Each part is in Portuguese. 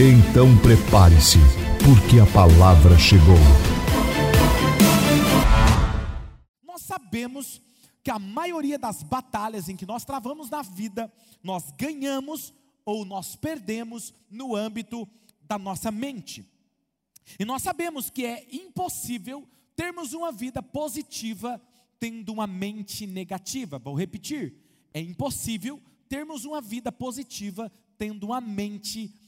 Então prepare-se, porque a palavra chegou. Nós sabemos que a maioria das batalhas em que nós travamos na vida, nós ganhamos ou nós perdemos no âmbito da nossa mente. E nós sabemos que é impossível termos uma vida positiva tendo uma mente negativa. Vou repetir: é impossível termos uma vida positiva tendo uma mente negativa.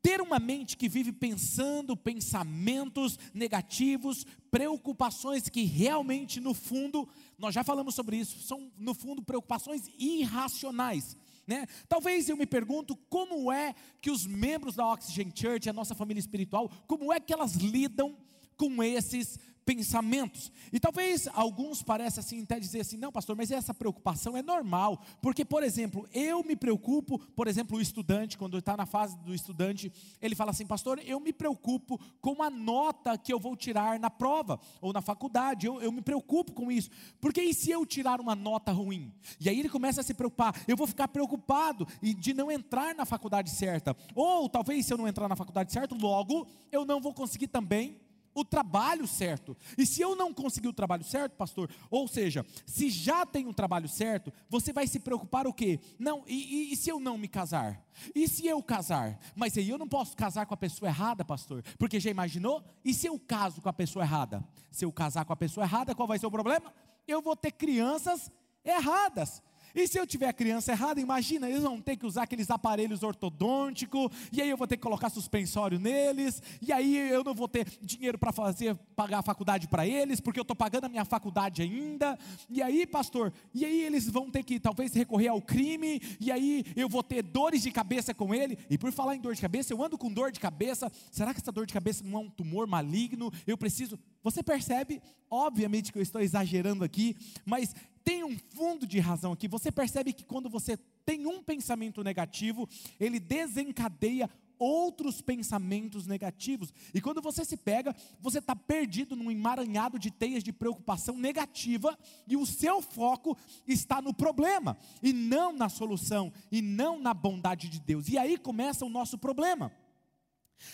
Ter uma mente que vive pensando pensamentos negativos, preocupações que realmente, no fundo, nós já falamos sobre isso, são, no fundo, preocupações irracionais. Né? Talvez eu me pergunto como é que os membros da Oxygen Church, a nossa família espiritual, como é que elas lidam com esses pensamentos. E talvez alguns pareçam assim, até dizer assim, não, pastor, mas essa preocupação é normal, porque, por exemplo, eu me preocupo, por exemplo, o estudante, quando está na fase do estudante, ele fala assim, pastor, eu me preocupo com a nota que eu vou tirar na prova, ou na faculdade, eu, eu me preocupo com isso, porque e se eu tirar uma nota ruim? E aí ele começa a se preocupar, eu vou ficar preocupado de não entrar na faculdade certa, ou talvez se eu não entrar na faculdade certa, logo eu não vou conseguir também o trabalho certo. E se eu não conseguir o trabalho certo, pastor, ou seja, se já tem um trabalho certo, você vai se preocupar o quê? Não, e, e, e se eu não me casar? E se eu casar? Mas aí eu não posso casar com a pessoa errada, pastor, porque já imaginou? E se eu caso com a pessoa errada? Se eu casar com a pessoa errada, qual vai ser o problema? Eu vou ter crianças erradas. E se eu tiver a criança errada, imagina, eles vão ter que usar aqueles aparelhos ortodônticos, e aí eu vou ter que colocar suspensório neles, e aí eu não vou ter dinheiro para fazer pagar a faculdade para eles, porque eu estou pagando a minha faculdade ainda. E aí, pastor, e aí eles vão ter que talvez recorrer ao crime, e aí eu vou ter dores de cabeça com ele. E por falar em dor de cabeça, eu ando com dor de cabeça. Será que essa dor de cabeça não é um tumor maligno? Eu preciso. Você percebe? Obviamente que eu estou exagerando aqui, mas tem um fundo de razão aqui. Você percebe que quando você tem um pensamento negativo, ele desencadeia outros pensamentos negativos. E quando você se pega, você está perdido num emaranhado de teias de preocupação negativa, e o seu foco está no problema, e não na solução, e não na bondade de Deus. E aí começa o nosso problema.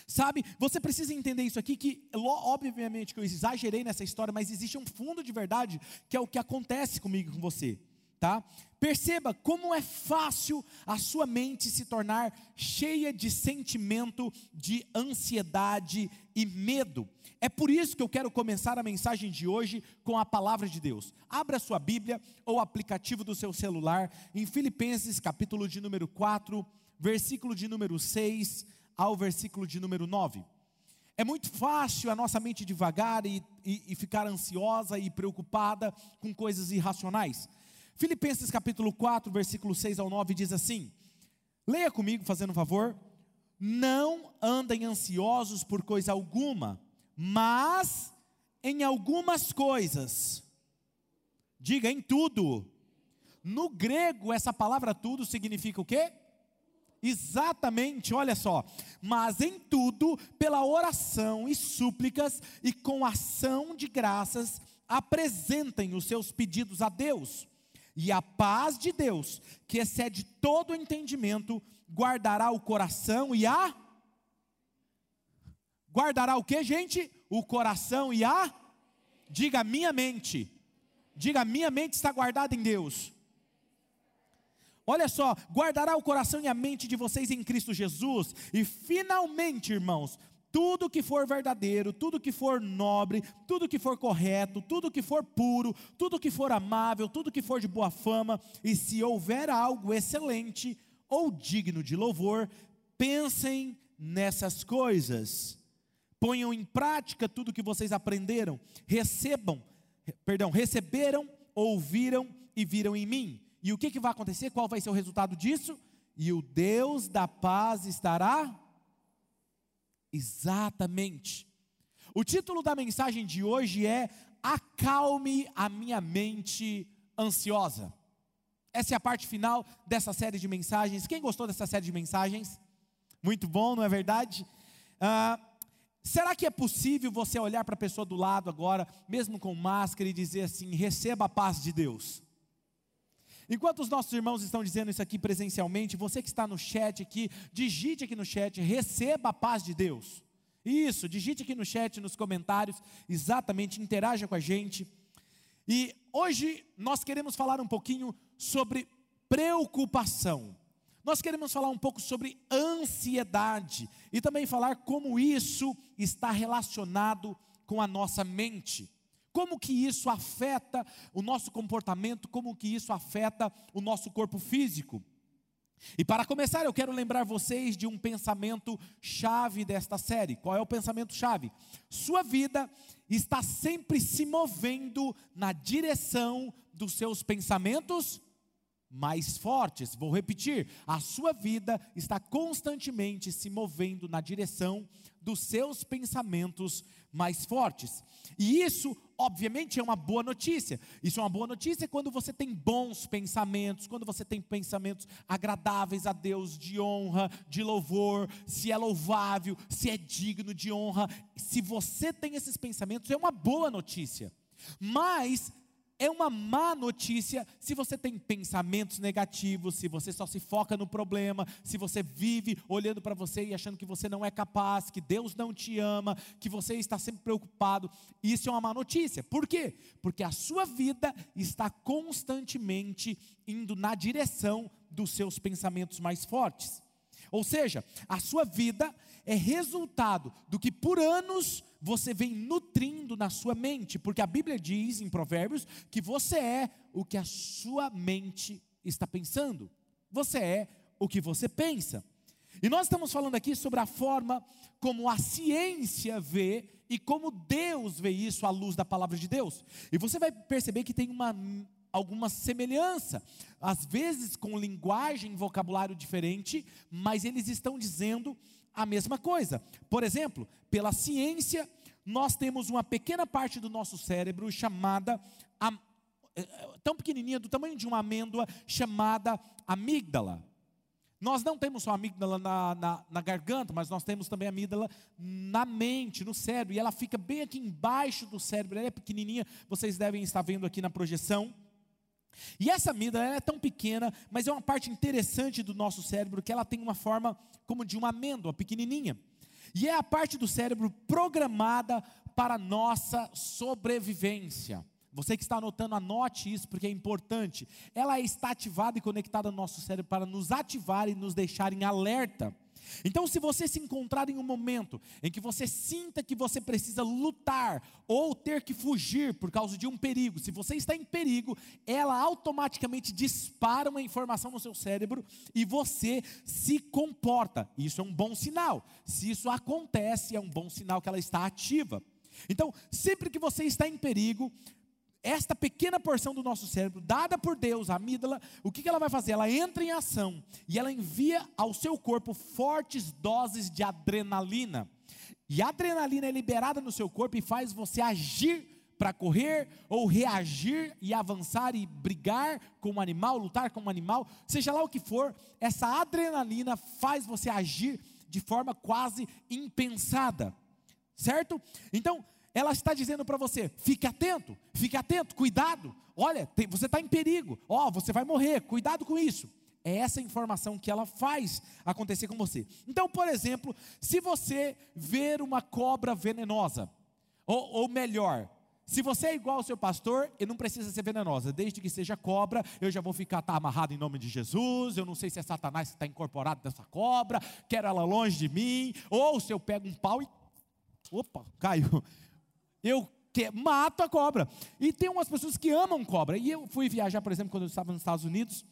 Sabe, você precisa entender isso aqui, que obviamente que eu exagerei nessa história, mas existe um fundo de verdade, que é o que acontece comigo e com você, tá? Perceba como é fácil a sua mente se tornar cheia de sentimento de ansiedade e medo. É por isso que eu quero começar a mensagem de hoje com a palavra de Deus. Abra sua Bíblia ou aplicativo do seu celular em Filipenses, capítulo de número 4, versículo de número 6 ao versículo de número 9. É muito fácil a nossa mente devagar e, e, e, ficar ansiosa e preocupada com coisas irracionais. Filipenses capítulo 4, versículo 6 ao 9 diz assim: Leia comigo, fazendo um favor. Não andem ansiosos por coisa alguma, mas em algumas coisas. Diga em tudo. No grego, essa palavra tudo significa o quê? Exatamente, olha só. Mas em tudo, pela oração e súplicas e com ação de graças, apresentem os seus pedidos a Deus. E a paz de Deus, que excede todo o entendimento, guardará o coração e a Guardará o que, gente? O coração e a Diga minha mente. Diga minha mente está guardada em Deus. Olha só, guardará o coração e a mente de vocês em Cristo Jesus. E finalmente, irmãos, tudo que for verdadeiro, tudo que for nobre, tudo que for correto, tudo que for puro, tudo que for amável, tudo que for de boa fama, e se houver algo excelente ou digno de louvor, pensem nessas coisas. Ponham em prática tudo que vocês aprenderam, recebam, perdão, receberam, ouviram e viram em mim e o que, que vai acontecer? Qual vai ser o resultado disso? E o Deus da paz estará Exatamente. O título da mensagem de hoje é Acalme a minha mente ansiosa. Essa é a parte final dessa série de mensagens. Quem gostou dessa série de mensagens? Muito bom, não é verdade? Ah, será que é possível você olhar para a pessoa do lado agora, mesmo com máscara, e dizer assim: receba a paz de Deus? Enquanto os nossos irmãos estão dizendo isso aqui presencialmente, você que está no chat aqui, digite aqui no chat, receba a paz de Deus. Isso, digite aqui no chat, nos comentários, exatamente, interaja com a gente. E hoje nós queremos falar um pouquinho sobre preocupação. Nós queremos falar um pouco sobre ansiedade e também falar como isso está relacionado com a nossa mente. Como que isso afeta o nosso comportamento, como que isso afeta o nosso corpo físico. E para começar, eu quero lembrar vocês de um pensamento chave desta série. Qual é o pensamento chave? Sua vida está sempre se movendo na direção dos seus pensamentos mais fortes. Vou repetir: a sua vida está constantemente se movendo na direção dos seus pensamentos mais fortes. E isso, obviamente, é uma boa notícia. Isso é uma boa notícia quando você tem bons pensamentos, quando você tem pensamentos agradáveis a Deus, de honra, de louvor, se é louvável, se é digno de honra. Se você tem esses pensamentos, é uma boa notícia. Mas é uma má notícia se você tem pensamentos negativos, se você só se foca no problema, se você vive olhando para você e achando que você não é capaz, que Deus não te ama, que você está sempre preocupado. Isso é uma má notícia. Por quê? Porque a sua vida está constantemente indo na direção dos seus pensamentos mais fortes. Ou seja, a sua vida é resultado do que por anos você vem nutrindo na sua mente, porque a Bíblia diz em Provérbios que você é o que a sua mente está pensando. Você é o que você pensa. E nós estamos falando aqui sobre a forma como a ciência vê e como Deus vê isso à luz da palavra de Deus. E você vai perceber que tem uma alguma semelhança, às vezes com linguagem vocabulário diferente, mas eles estão dizendo a mesma coisa. Por exemplo, pela ciência, nós temos uma pequena parte do nosso cérebro chamada, é, é, tão pequenininha, do tamanho de uma amêndoa, chamada amígdala. Nós não temos só amígdala na, na, na, garganta, mas nós temos também amígdala na mente, no cérebro, e ela fica bem aqui embaixo do cérebro, ela é pequenininha, vocês devem estar vendo aqui na projeção. E essa amígdala é tão pequena, mas é uma parte interessante do nosso cérebro que ela tem uma forma como de uma amêndoa pequenininha. E é a parte do cérebro programada para nossa sobrevivência. Você que está anotando, anote isso porque é importante. Ela está ativada e conectada no nosso cérebro para nos ativar e nos deixar em alerta. Então, se você se encontrar em um momento em que você sinta que você precisa lutar ou ter que fugir por causa de um perigo, se você está em perigo, ela automaticamente dispara uma informação no seu cérebro e você se comporta. Isso é um bom sinal. Se isso acontece, é um bom sinal que ela está ativa. Então, sempre que você está em perigo, esta pequena porção do nosso cérebro, dada por Deus, a amígdala, o que ela vai fazer? Ela entra em ação e ela envia ao seu corpo fortes doses de adrenalina. E a adrenalina é liberada no seu corpo e faz você agir para correr ou reagir e avançar e brigar com um animal, lutar com um animal, seja lá o que for, essa adrenalina faz você agir de forma quase impensada, certo? Então, ela está dizendo para você: fique atento, fique atento, cuidado. Olha, tem, você está em perigo. Ó, oh, você vai morrer, cuidado com isso. É essa informação que ela faz acontecer com você. Então, por exemplo, se você ver uma cobra venenosa, ou, ou melhor, se você é igual ao seu pastor, e não precisa ser venenosa, desde que seja cobra, eu já vou ficar tá, amarrado em nome de Jesus. Eu não sei se é Satanás que está incorporado nessa cobra, quero ela longe de mim. Ou se eu pego um pau e. Opa, caiu eu mato a cobra. E tem umas pessoas que amam cobra. E eu fui viajar, por exemplo, quando eu estava nos Estados Unidos.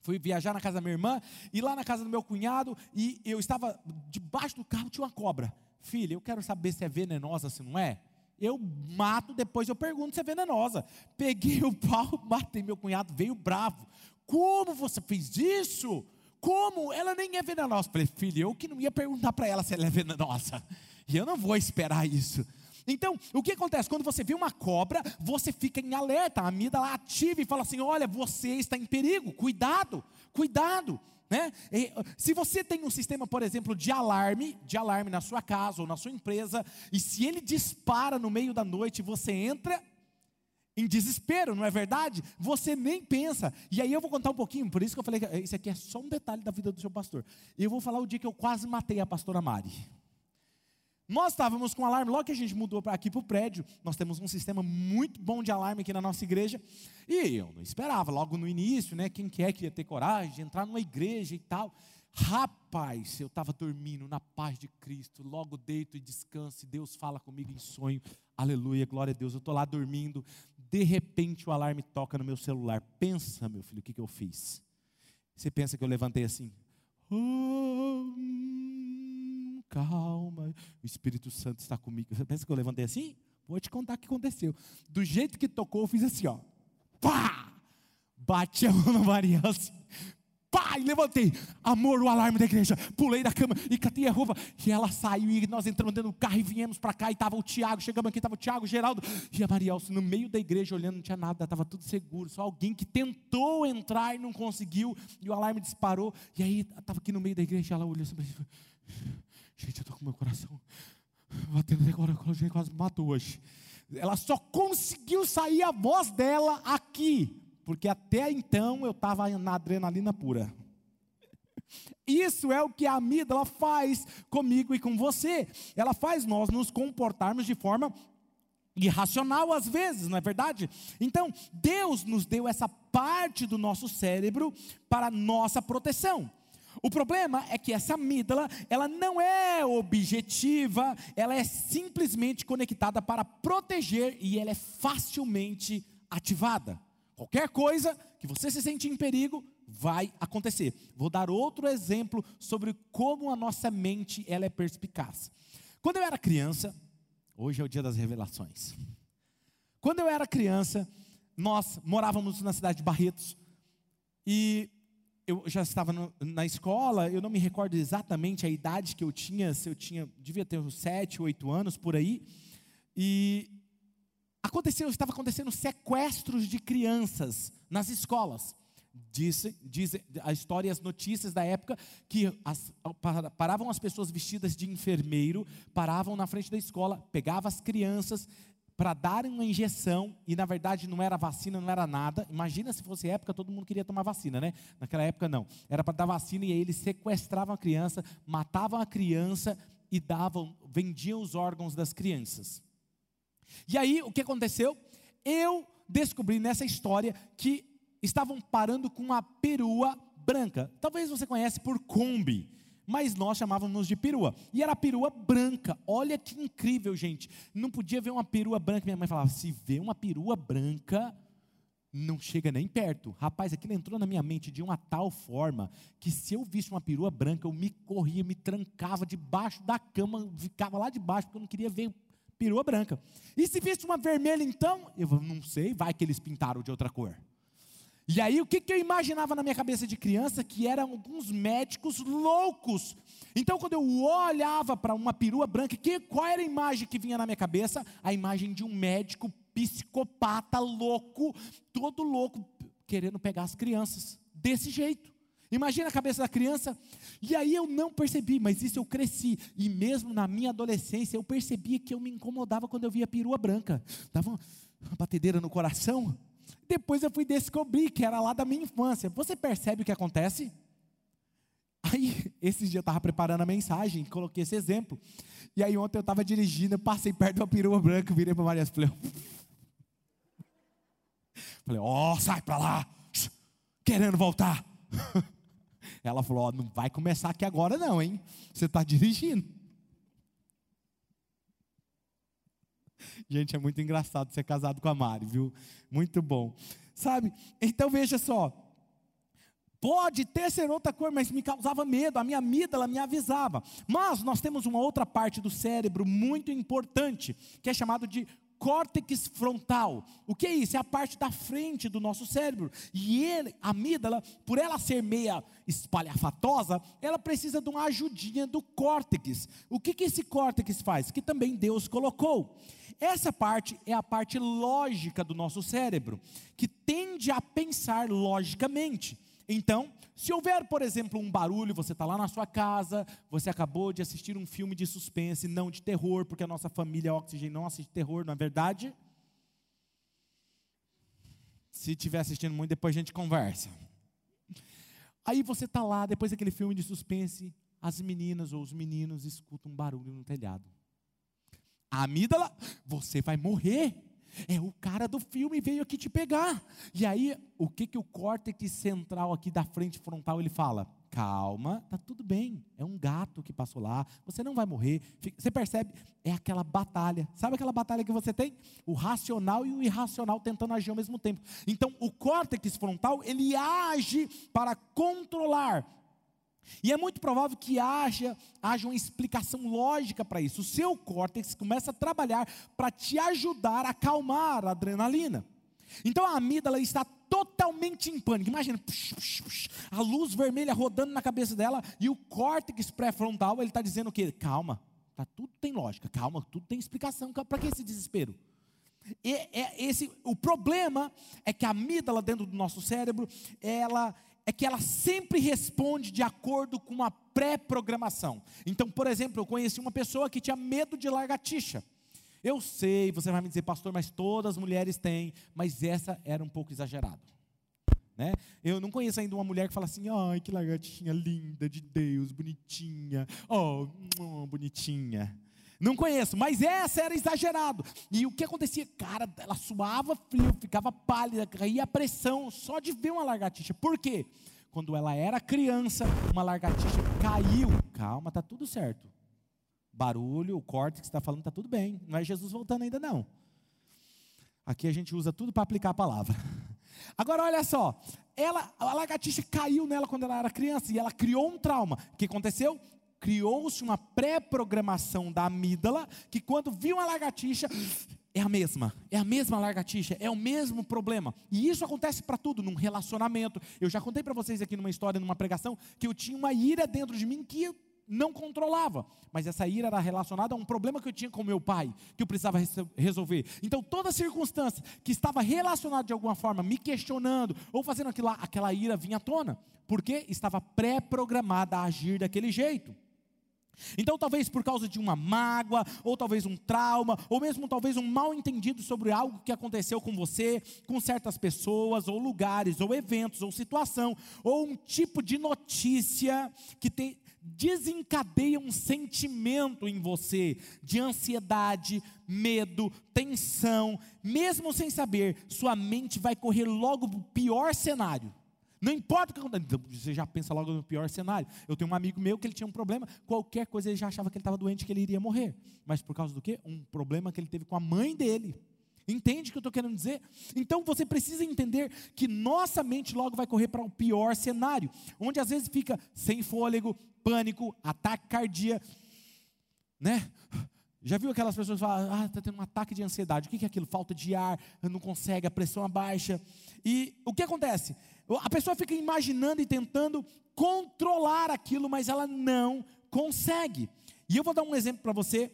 Fui viajar na casa da minha irmã e lá na casa do meu cunhado, e eu estava debaixo do carro, tinha uma cobra. Filha, eu quero saber se é venenosa, se não é. Eu mato, depois eu pergunto se é venenosa. Peguei o pau, matei meu cunhado, veio bravo. Como você fez isso? como? Ela nem é venenosa. Falei, filho, eu que não ia perguntar para ela se ela é venenosa. E eu não vou esperar isso. Então, o que acontece? Quando você vê uma cobra, você fica em alerta, a amígdala ativa e fala assim: olha, você está em perigo, cuidado, cuidado. Né? se você tem um sistema, por exemplo, de alarme, de alarme na sua casa ou na sua empresa, e se ele dispara no meio da noite, você entra em desespero, não é verdade? Você nem pensa. E aí eu vou contar um pouquinho, por isso que eu falei que isso aqui é só um detalhe da vida do seu pastor. E eu vou falar o dia que eu quase matei a pastora Mari. Nós estávamos com alarme, logo que a gente mudou aqui para o prédio, nós temos um sistema muito bom de alarme aqui na nossa igreja, e eu não esperava, logo no início, né, quem quer que ia ter coragem de entrar numa igreja e tal, rapaz, eu estava dormindo na paz de Cristo, logo deito e descanso, e Deus fala comigo em sonho, aleluia, glória a Deus, eu estou lá dormindo, de repente o alarme toca no meu celular, pensa meu filho, o que, que eu fiz? Você pensa que eu levantei assim, oh, calma, o Espírito Santo está comigo. Você pensa que eu levantei assim? Vou te contar o que aconteceu. Do jeito que tocou, eu fiz assim, ó. Pá! Bati a mão na Maria assim. Pá! E levantei. Amor, o alarme da igreja. Pulei da cama e catei a roupa. E ela saiu e nós entramos dentro do carro e viemos para cá. E estava o Tiago. Chegamos aqui, estava o Tiago, Geraldo. E a Maria Alce no meio da igreja olhando, não tinha nada, estava tudo seguro. Só alguém que tentou entrar e não conseguiu. E o alarme disparou. E aí estava aqui no meio da igreja. Ela olhou assim. Gente, eu estou com meu coração batendo agora, a quase matou hoje. Ela só conseguiu sair a voz dela aqui, porque até então eu estava na adrenalina pura. Isso é o que a amígdala faz comigo e com você. Ela faz nós nos comportarmos de forma irracional às vezes, não é verdade? Então, Deus nos deu essa parte do nosso cérebro para nossa proteção. O problema é que essa amígdala, ela não é objetiva, ela é simplesmente conectada para proteger e ela é facilmente ativada. Qualquer coisa que você se sente em perigo, vai acontecer. Vou dar outro exemplo sobre como a nossa mente ela é perspicaz. Quando eu era criança, hoje é o dia das revelações. Quando eu era criança, nós morávamos na cidade de Barretos e eu já estava no, na escola, eu não me recordo exatamente a idade que eu tinha, se eu tinha, devia ter uns 7, 8 anos por aí, e aconteceu, estava acontecendo sequestros de crianças nas escolas. Diz, diz a história e as notícias da época que as, paravam as pessoas vestidas de enfermeiro, paravam na frente da escola, pegavam as crianças, para dar uma injeção, e na verdade não era vacina, não era nada. Imagina se fosse época, todo mundo queria tomar vacina, né? Naquela época não. Era para dar vacina e aí eles sequestravam a criança, matavam a criança e davam, vendiam os órgãos das crianças. E aí o que aconteceu? Eu descobri nessa história que estavam parando com uma perua branca. Talvez você conhece por Kombi mas nós chamávamos de perua. E era perua branca. Olha que incrível, gente. Não podia ver uma perua branca. Minha mãe falava: se vê uma perua branca, não chega nem perto. Rapaz, aquilo entrou na minha mente de uma tal forma que se eu visse uma perua branca, eu me corria, me trancava debaixo da cama, ficava lá debaixo, porque eu não queria ver perua branca. E se visse uma vermelha, então, eu não sei, vai que eles pintaram de outra cor. E aí o que, que eu imaginava na minha cabeça de criança? Que eram alguns médicos loucos. Então quando eu olhava para uma perua branca, que, qual era a imagem que vinha na minha cabeça? A imagem de um médico psicopata louco, todo louco, querendo pegar as crianças. Desse jeito. Imagina a cabeça da criança. E aí eu não percebi, mas isso eu cresci. E mesmo na minha adolescência, eu percebia que eu me incomodava quando eu via perua branca. Dava uma batedeira no coração. Depois eu fui descobrir que era lá da minha infância. Você percebe o que acontece? Aí, esses dias eu estava preparando a mensagem, coloquei esse exemplo. E aí ontem eu estava dirigindo, eu passei perto de uma perua branca, virei para Maria e falei, falei, ó, oh, sai para lá, querendo voltar. Ela falou, ó, oh, não vai começar aqui agora não, hein? Você está dirigindo. Gente, é muito engraçado ser casado com a Mari, viu? Muito bom. Sabe? Então veja só. Pode ter ser outra cor, mas me causava medo, a minha amígdala me avisava. Mas nós temos uma outra parte do cérebro muito importante, que é chamado de córtex frontal. O que é isso? É a parte da frente do nosso cérebro. E ele, a amígdala, por ela ser meia espalhafatosa, ela precisa de uma ajudinha do córtex. O que, que esse córtex faz? Que também Deus colocou. Essa parte é a parte lógica do nosso cérebro, que tende a pensar logicamente. Então, se houver, por exemplo, um barulho, você está lá na sua casa, você acabou de assistir um filme de suspense, não de terror, porque a nossa família Oxigênio não assiste terror, não é verdade? Se estiver assistindo muito, depois a gente conversa. Aí você está lá, depois daquele filme de suspense, as meninas ou os meninos escutam um barulho no telhado. A amígdala, você vai morrer. É o cara do filme veio aqui te pegar. E aí, o que que o córtex central aqui da frente frontal ele fala? Calma, tá tudo bem. É um gato que passou lá. Você não vai morrer. Você percebe? É aquela batalha. Sabe aquela batalha que você tem? O racional e o irracional tentando agir ao mesmo tempo. Então, o córtex frontal ele age para controlar e é muito provável que haja, haja uma explicação lógica para isso. O seu córtex começa a trabalhar para te ajudar a acalmar a adrenalina. Então a amígdala está totalmente em pânico. Imagina, pux, pux, pux, a luz vermelha rodando na cabeça dela e o córtex pré-frontal ele está dizendo o quê? Calma, tá, tudo tem lógica, calma, tudo tem explicação. Para que esse desespero? E, é, esse, o problema é que a amígdala dentro do nosso cérebro, ela é que ela sempre responde de acordo com uma pré-programação. Então, por exemplo, eu conheci uma pessoa que tinha medo de lagartixa. Eu sei, você vai me dizer, pastor, mas todas as mulheres têm, mas essa era um pouco exagerado. Né? Eu não conheço ainda uma mulher que fala assim, ai, que lagartixinha linda de Deus, bonitinha, oh, bonitinha. Não conheço, mas essa era exagerado. E o que acontecia? Cara, ela suava frio, ficava pálida, caía pressão só de ver uma lagartixa. Por quê? Quando ela era criança, uma lagartixa caiu. Calma, tá tudo certo. Barulho, o corte que está falando está tudo bem. Não é Jesus voltando ainda não. Aqui a gente usa tudo para aplicar a palavra. Agora olha só, ela, a lagartixa caiu nela quando ela era criança e ela criou um trauma. O que aconteceu? Criou-se uma pré-programação da amígdala que quando viu uma lagartixa, é a mesma, é a mesma lagartixa, é o mesmo problema. E isso acontece para tudo, num relacionamento. Eu já contei para vocês aqui numa história, numa pregação, que eu tinha uma ira dentro de mim que eu não controlava, mas essa ira era relacionada a um problema que eu tinha com meu pai, que eu precisava resolver. Então, toda circunstância que estava relacionada de alguma forma, me questionando ou fazendo aquilo lá, aquela ira vinha à tona, porque estava pré-programada a agir daquele jeito. Então, talvez por causa de uma mágoa, ou talvez um trauma, ou mesmo talvez um mal entendido sobre algo que aconteceu com você, com certas pessoas, ou lugares, ou eventos, ou situação, ou um tipo de notícia que tem, desencadeia um sentimento em você de ansiedade, medo, tensão, mesmo sem saber, sua mente vai correr logo o pior cenário. Não importa o que acontece. Você já pensa logo no pior cenário. Eu tenho um amigo meu que ele tinha um problema, qualquer coisa ele já achava que ele estava doente, que ele iria morrer. Mas por causa do quê? Um problema que ele teve com a mãe dele. Entende o que eu estou querendo dizer? Então você precisa entender que nossa mente logo vai correr para o um pior cenário, onde às vezes fica sem fôlego, pânico, ataque cardíaco, né? Já viu aquelas pessoas que falam, ah, está tendo um ataque de ansiedade. O que é aquilo? Falta de ar, não consegue, a pressão abaixa. E o que acontece? A pessoa fica imaginando e tentando controlar aquilo, mas ela não consegue. E eu vou dar um exemplo para você.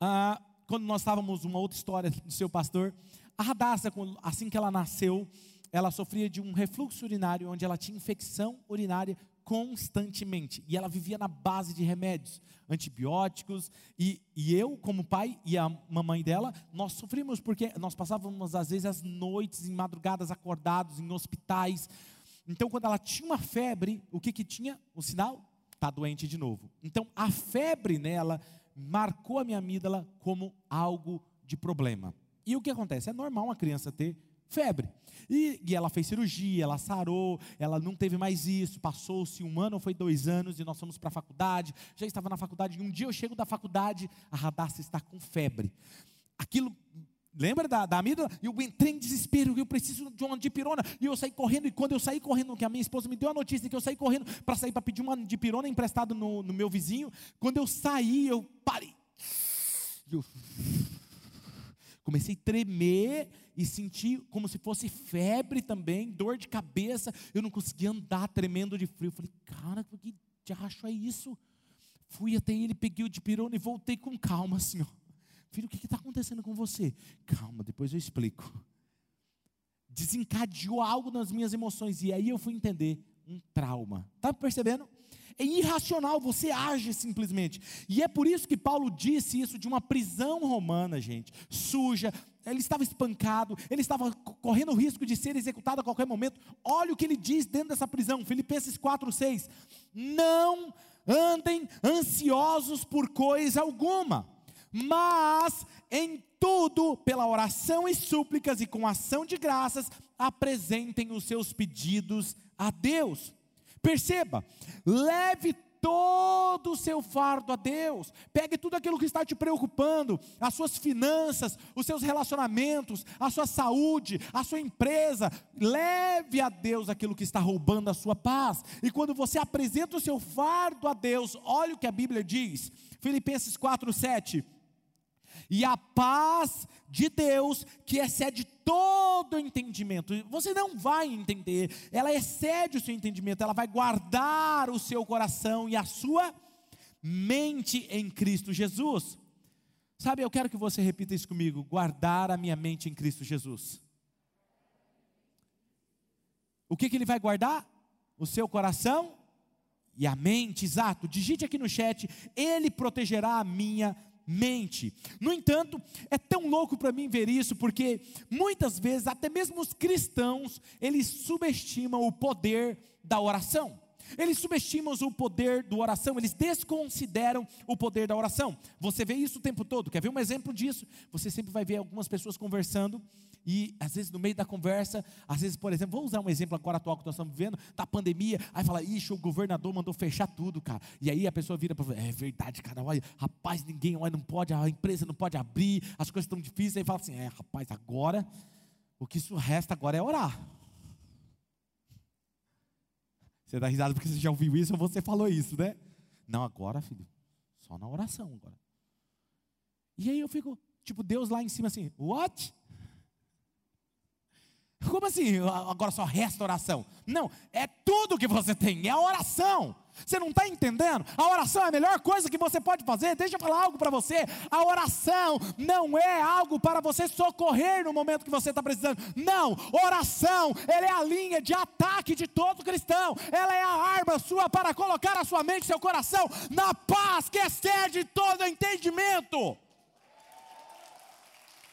Ah, quando nós estávamos, uma outra história do seu pastor, a Radassa, assim que ela nasceu, ela sofria de um refluxo urinário, onde ela tinha infecção urinária constantemente. E ela vivia na base de remédios, antibióticos. E, e eu, como pai, e a mamãe dela, nós sofrimos porque nós passávamos, às vezes, as noites, em madrugadas, acordados, em hospitais. Então, quando ela tinha uma febre, o que, que tinha? O sinal? Está doente de novo. Então, a febre nela marcou a minha amígdala como algo de problema. E o que acontece? É normal uma criança ter febre. E, e, ela fez cirurgia, ela sarou, ela não teve mais isso. Passou-se um ano ou foi dois anos e nós fomos para a faculdade. Já estava na faculdade. E um dia eu chego da faculdade, a Radassa está com febre. Aquilo. Lembra da, da amígdala? Eu entrei em desespero, eu preciso de uma dipirona. E eu saí correndo, e quando eu saí correndo, que a minha esposa me deu a notícia que eu saí correndo para sair para pedir uma dipirona emprestada no, no meu vizinho. Quando eu saí, eu parei. Eu Comecei a tremer e sentir como se fosse febre também, dor de cabeça. Eu não conseguia andar tremendo de frio. Eu falei, cara, que diacho é isso? Fui até ele, peguei o de pirona e voltei com calma assim, ó. Filho, o que está acontecendo com você? Calma, depois eu explico. Desencadeou algo nas minhas emoções. E aí eu fui entender um trauma. Está percebendo? É irracional, você age simplesmente. E é por isso que Paulo disse isso de uma prisão romana, gente, suja. Ele estava espancado, ele estava correndo o risco de ser executado a qualquer momento. Olha o que ele diz dentro dessa prisão, Filipenses 4:6. Não andem ansiosos por coisa alguma, mas em tudo, pela oração e súplicas e com ação de graças, apresentem os seus pedidos a Deus. Perceba, leve todo o seu fardo a Deus. Pegue tudo aquilo que está te preocupando, as suas finanças, os seus relacionamentos, a sua saúde, a sua empresa. Leve a Deus aquilo que está roubando a sua paz. E quando você apresenta o seu fardo a Deus, olha o que a Bíblia diz. Filipenses 4:7 e a paz de Deus, que excede todo entendimento, você não vai entender, ela excede o seu entendimento, ela vai guardar o seu coração e a sua mente em Cristo Jesus. Sabe, eu quero que você repita isso comigo: guardar a minha mente em Cristo Jesus. O que, que ele vai guardar? O seu coração e a mente, exato. Digite aqui no chat: Ele protegerá a minha mente mente. No entanto, é tão louco para mim ver isso, porque muitas vezes, até mesmo os cristãos, eles subestimam o poder da oração. Eles subestimam o poder da oração, eles desconsideram o poder da oração. Você vê isso o tempo todo. Quer ver um exemplo disso? Você sempre vai ver algumas pessoas conversando e às vezes no meio da conversa, às vezes, por exemplo, vamos usar um exemplo agora atual que nós estamos vivendo, da pandemia, aí fala, ixi, o governador mandou fechar tudo, cara. E aí a pessoa vira para é verdade, cara, olha, rapaz, ninguém, olha, não pode, a empresa não pode abrir, as coisas estão difíceis, aí fala assim, é, rapaz, agora, o que isso resta agora é orar. Você dá risada porque você já ouviu isso ou você falou isso, né? Não, agora, filho, só na oração agora. E aí eu fico, tipo, Deus lá em cima assim, what? Como assim? Agora só resta oração? Não, é tudo que você tem, é a oração. Você não está entendendo? A oração é a melhor coisa que você pode fazer. Deixa eu falar algo para você. A oração não é algo para você socorrer no momento que você está precisando. Não, oração, ela é a linha de ataque de todo cristão. Ela é a arma sua para colocar a sua mente seu coração na paz que excede todo entendimento.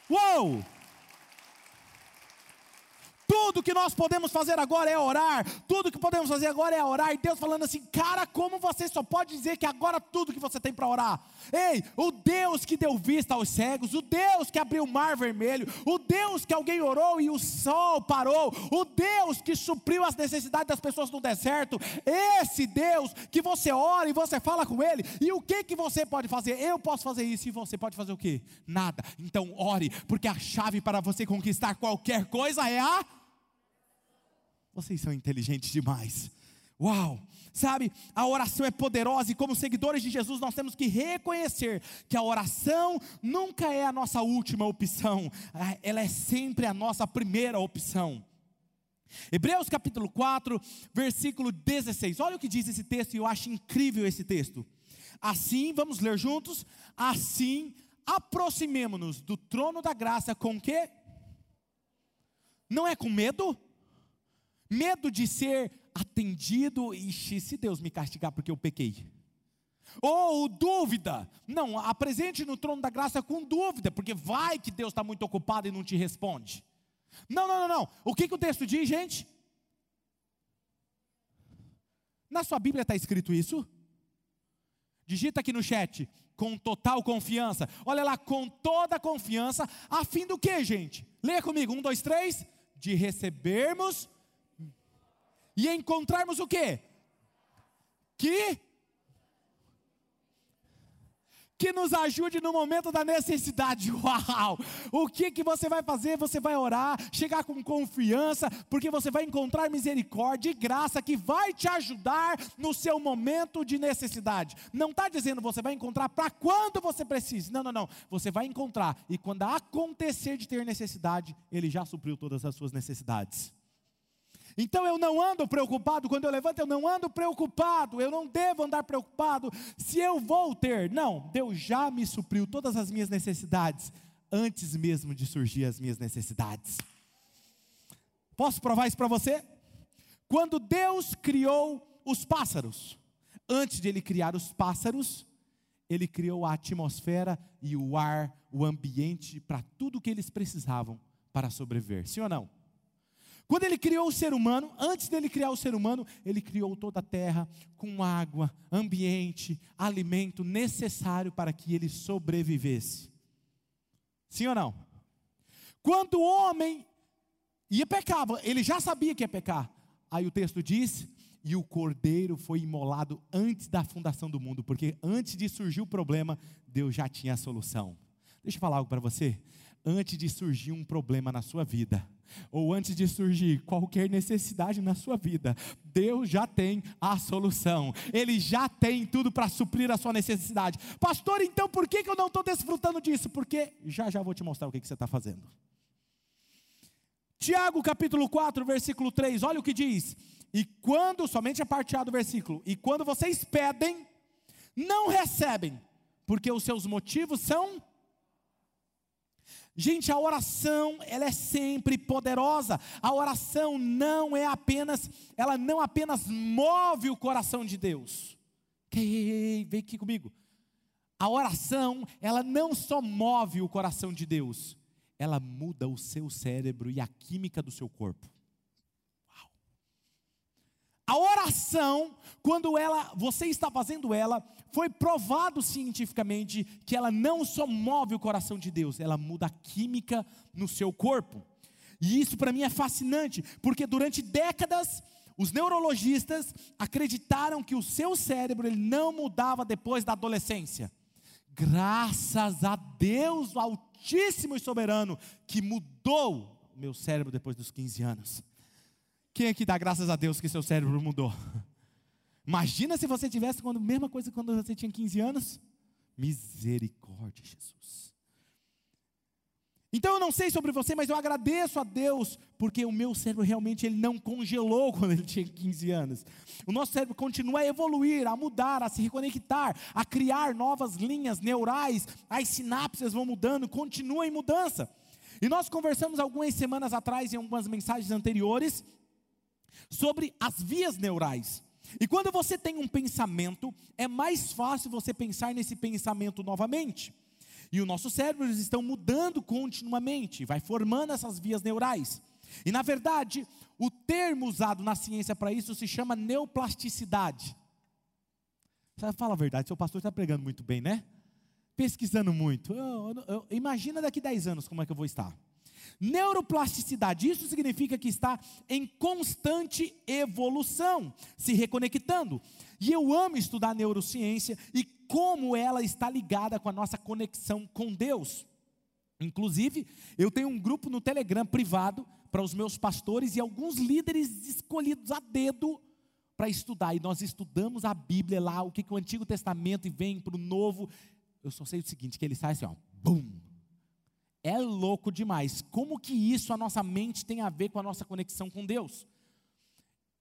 Uou! Tudo que nós podemos fazer agora é orar. Tudo que podemos fazer agora é orar. E Deus falando assim, cara, como você só pode dizer que agora tudo que você tem para orar? Ei, o Deus que deu vista aos cegos, o Deus que abriu o mar vermelho, o Deus que alguém orou e o sol parou, o Deus que supriu as necessidades das pessoas no deserto, esse Deus que você ora e você fala com ele. E o que que você pode fazer? Eu posso fazer isso e você pode fazer o quê? Nada. Então ore, porque a chave para você conquistar qualquer coisa é a vocês são inteligentes demais. Uau! Sabe, a oração é poderosa e, como seguidores de Jesus, nós temos que reconhecer que a oração nunca é a nossa última opção, ela é sempre a nossa primeira opção. Hebreus capítulo 4, versículo 16. Olha o que diz esse texto e eu acho incrível esse texto. Assim, vamos ler juntos? Assim, aproximemo-nos do trono da graça com que? Não é com medo? Medo de ser atendido, e se Deus me castigar porque eu pequei. Ou dúvida, não, apresente no trono da graça com dúvida, porque vai que Deus está muito ocupado e não te responde. Não, não, não, não. O que, que o texto diz, gente? Na sua Bíblia está escrito isso? Digita aqui no chat, com total confiança. Olha lá, com toda confiança, a fim do que, gente? Leia comigo, um, dois, três. De recebermos e encontrarmos o quê? Que que nos ajude no momento da necessidade. Uau! O que que você vai fazer? Você vai orar, chegar com confiança, porque você vai encontrar misericórdia e graça que vai te ajudar no seu momento de necessidade. Não está dizendo você vai encontrar para quando você precisa. Não, não, não. Você vai encontrar e quando acontecer de ter necessidade, ele já supriu todas as suas necessidades. Então eu não ando preocupado, quando eu levanto, eu não ando preocupado, eu não devo andar preocupado se eu vou ter. Não, Deus já me supriu todas as minhas necessidades, antes mesmo de surgir as minhas necessidades. Posso provar isso para você? Quando Deus criou os pássaros, antes de Ele criar os pássaros, Ele criou a atmosfera e o ar, o ambiente para tudo que eles precisavam para sobreviver. Sim ou não? Quando ele criou o ser humano, antes dele criar o ser humano, ele criou toda a terra com água, ambiente, alimento necessário para que ele sobrevivesse. Sim ou não? Quando o homem ia pecava, ele já sabia que ia pecar. Aí o texto diz: e o cordeiro foi imolado antes da fundação do mundo, porque antes de surgir o problema, Deus já tinha a solução. Deixa eu falar algo para você. Antes de surgir um problema na sua vida, ou antes de surgir qualquer necessidade na sua vida, Deus já tem a solução, Ele já tem tudo para suprir a sua necessidade. Pastor, então por que, eu não estou desfrutando disso? Porque já já vou te mostrar o que, que você está fazendo. Tiago capítulo 4, versículo 3, olha o que diz: E quando, somente a parte A do versículo, e quando vocês pedem, não recebem, porque os seus motivos são Gente, a oração, ela é sempre poderosa. A oração não é apenas, ela não apenas move o coração de Deus. Ei, vem aqui comigo. A oração, ela não só move o coração de Deus, ela muda o seu cérebro e a química do seu corpo. A oração, quando ela, você está fazendo ela, foi provado cientificamente que ela não só move o coração de Deus, ela muda a química no seu corpo. E isso para mim é fascinante, porque durante décadas os neurologistas acreditaram que o seu cérebro ele não mudava depois da adolescência. Graças a Deus Altíssimo e Soberano que mudou meu cérebro depois dos 15 anos. Quem que dá graças a Deus que seu cérebro mudou? Imagina se você tivesse a mesma coisa quando você tinha 15 anos. Misericórdia, Jesus. Então eu não sei sobre você, mas eu agradeço a Deus, porque o meu cérebro realmente ele não congelou quando ele tinha 15 anos. O nosso cérebro continua a evoluir, a mudar, a se reconectar, a criar novas linhas neurais, as sinapses vão mudando, continua em mudança. E nós conversamos algumas semanas atrás, em algumas mensagens anteriores, sobre as vias neurais. E quando você tem um pensamento, é mais fácil você pensar nesse pensamento novamente. E os nossos cérebros estão mudando continuamente, vai formando essas vias neurais. E na verdade, o termo usado na ciência para isso se chama neoplasticidade. Você fala a verdade, seu pastor está pregando muito bem, né? Pesquisando muito. Eu, eu, eu, imagina daqui 10 anos como é que eu vou estar. Neuroplasticidade, isso significa que está em constante evolução, se reconectando. E eu amo estudar neurociência e como ela está ligada com a nossa conexão com Deus. Inclusive, eu tenho um grupo no Telegram privado para os meus pastores e alguns líderes escolhidos a dedo para estudar. E nós estudamos a Bíblia lá, o que, que o Antigo Testamento vem para o Novo. Eu só sei o seguinte: que ele sai assim, ó, bum, é louco demais. Como que isso, a nossa mente, tem a ver com a nossa conexão com Deus?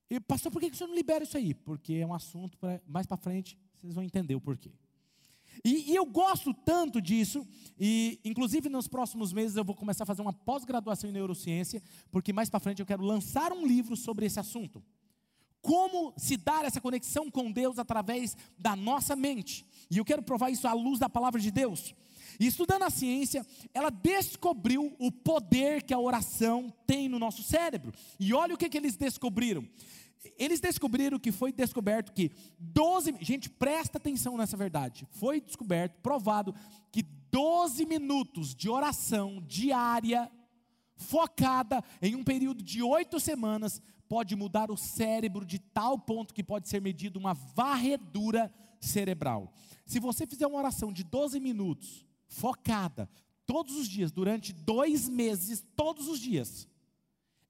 E, pastor, por que o senhor não libera isso aí? Porque é um assunto, pra, mais para frente, vocês vão entender o porquê. E, e, eu gosto tanto disso, e inclusive nos próximos meses eu vou começar a fazer uma pós-graduação em neurociência, porque mais para frente eu quero lançar um livro sobre esse assunto. Como se dar essa conexão com Deus através da nossa mente. E eu quero provar isso à luz da palavra de Deus. E estudando a ciência, ela descobriu o poder que a oração tem no nosso cérebro. E olha o que, que eles descobriram. Eles descobriram que foi descoberto que 12, gente, presta atenção nessa verdade. Foi descoberto, provado que 12 minutos de oração diária focada em um período de oito semanas pode mudar o cérebro de tal ponto que pode ser medido uma varredura cerebral. Se você fizer uma oração de 12 minutos, focada, todos os dias, durante dois meses, todos os dias,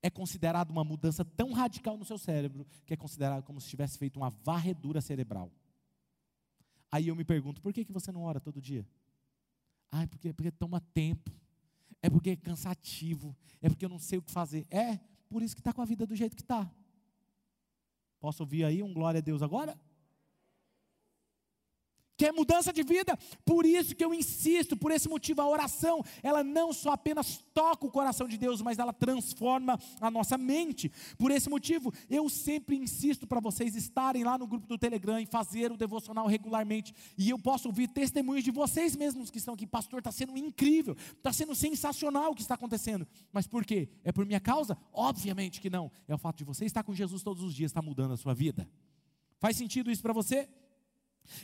é considerado uma mudança tão radical no seu cérebro que é considerado como se tivesse feito uma varredura cerebral. Aí eu me pergunto, por que, que você não ora todo dia? Ah, é porque, porque toma tempo, é porque é cansativo, é porque eu não sei o que fazer. É, por isso que está com a vida do jeito que está. Posso ouvir aí um glória a Deus agora? Quer mudança de vida? Por isso que eu insisto, por esse motivo, a oração, ela não só apenas toca o coração de Deus, mas ela transforma a nossa mente. Por esse motivo, eu sempre insisto para vocês estarem lá no grupo do Telegram e fazer o devocional regularmente. E eu posso ouvir testemunhos de vocês mesmos que estão aqui, pastor, está sendo incrível, está sendo sensacional o que está acontecendo. Mas por quê? É por minha causa? Obviamente que não. É o fato de você estar com Jesus todos os dias, está mudando a sua vida. Faz sentido isso para você?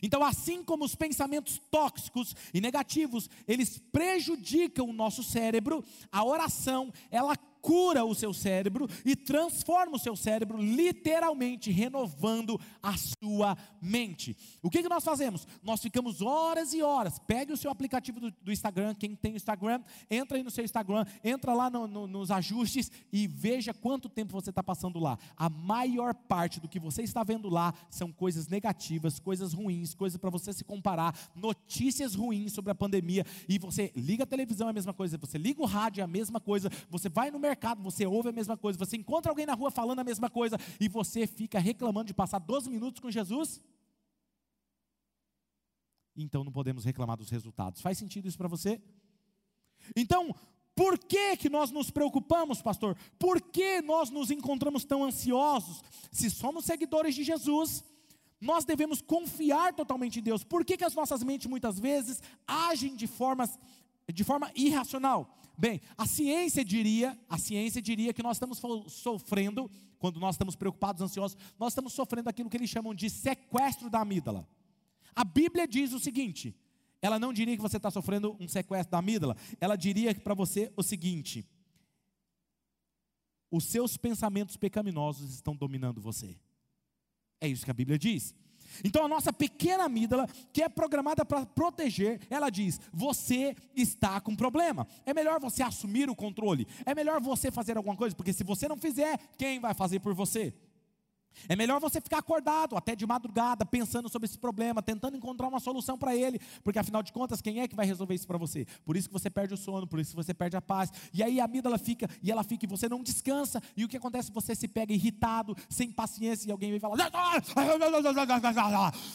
Então, assim como os pensamentos tóxicos e negativos, eles prejudicam o nosso cérebro, a oração, ela cura o seu cérebro e transforma o seu cérebro, literalmente renovando a sua mente. O que, que nós fazemos? Nós ficamos horas e horas. Pegue o seu aplicativo do, do Instagram, quem tem Instagram, entra aí no seu Instagram, entra lá no, no, nos ajustes e veja quanto tempo você está passando lá. A maior parte do que você está vendo lá são coisas negativas, coisas ruins, coisas para você se comparar, notícias ruins sobre a pandemia. E você liga a televisão, é a mesma coisa, você liga o rádio, é a mesma coisa, você vai no mercado você ouve a mesma coisa, você encontra alguém na rua falando a mesma coisa e você fica reclamando de passar 12 minutos com Jesus? Então não podemos reclamar dos resultados. Faz sentido isso para você? Então, por que, que nós nos preocupamos, pastor? Por que nós nos encontramos tão ansiosos? Se somos seguidores de Jesus, nós devemos confiar totalmente em Deus. Por que, que as nossas mentes muitas vezes agem de, formas, de forma irracional? Bem, a ciência diria, a ciência diria que nós estamos sofrendo, quando nós estamos preocupados, ansiosos, nós estamos sofrendo aquilo que eles chamam de sequestro da amígdala. A Bíblia diz o seguinte: ela não diria que você está sofrendo um sequestro da amígdala, ela diria para você o seguinte: os seus pensamentos pecaminosos estão dominando você. É isso que a Bíblia diz. Então a nossa pequena amígdala, que é programada para proteger, ela diz: você está com problema. É melhor você assumir o controle. É melhor você fazer alguma coisa, porque se você não fizer, quem vai fazer por você? É melhor você ficar acordado até de madrugada, pensando sobre esse problema, tentando encontrar uma solução para ele, porque afinal de contas, quem é que vai resolver isso para você? Por isso que você perde o sono, por isso que você perde a paz. E aí a amígdala fica, e ela fica, e você não descansa. E o que acontece? Você se pega irritado, sem paciência, e alguém vem falar.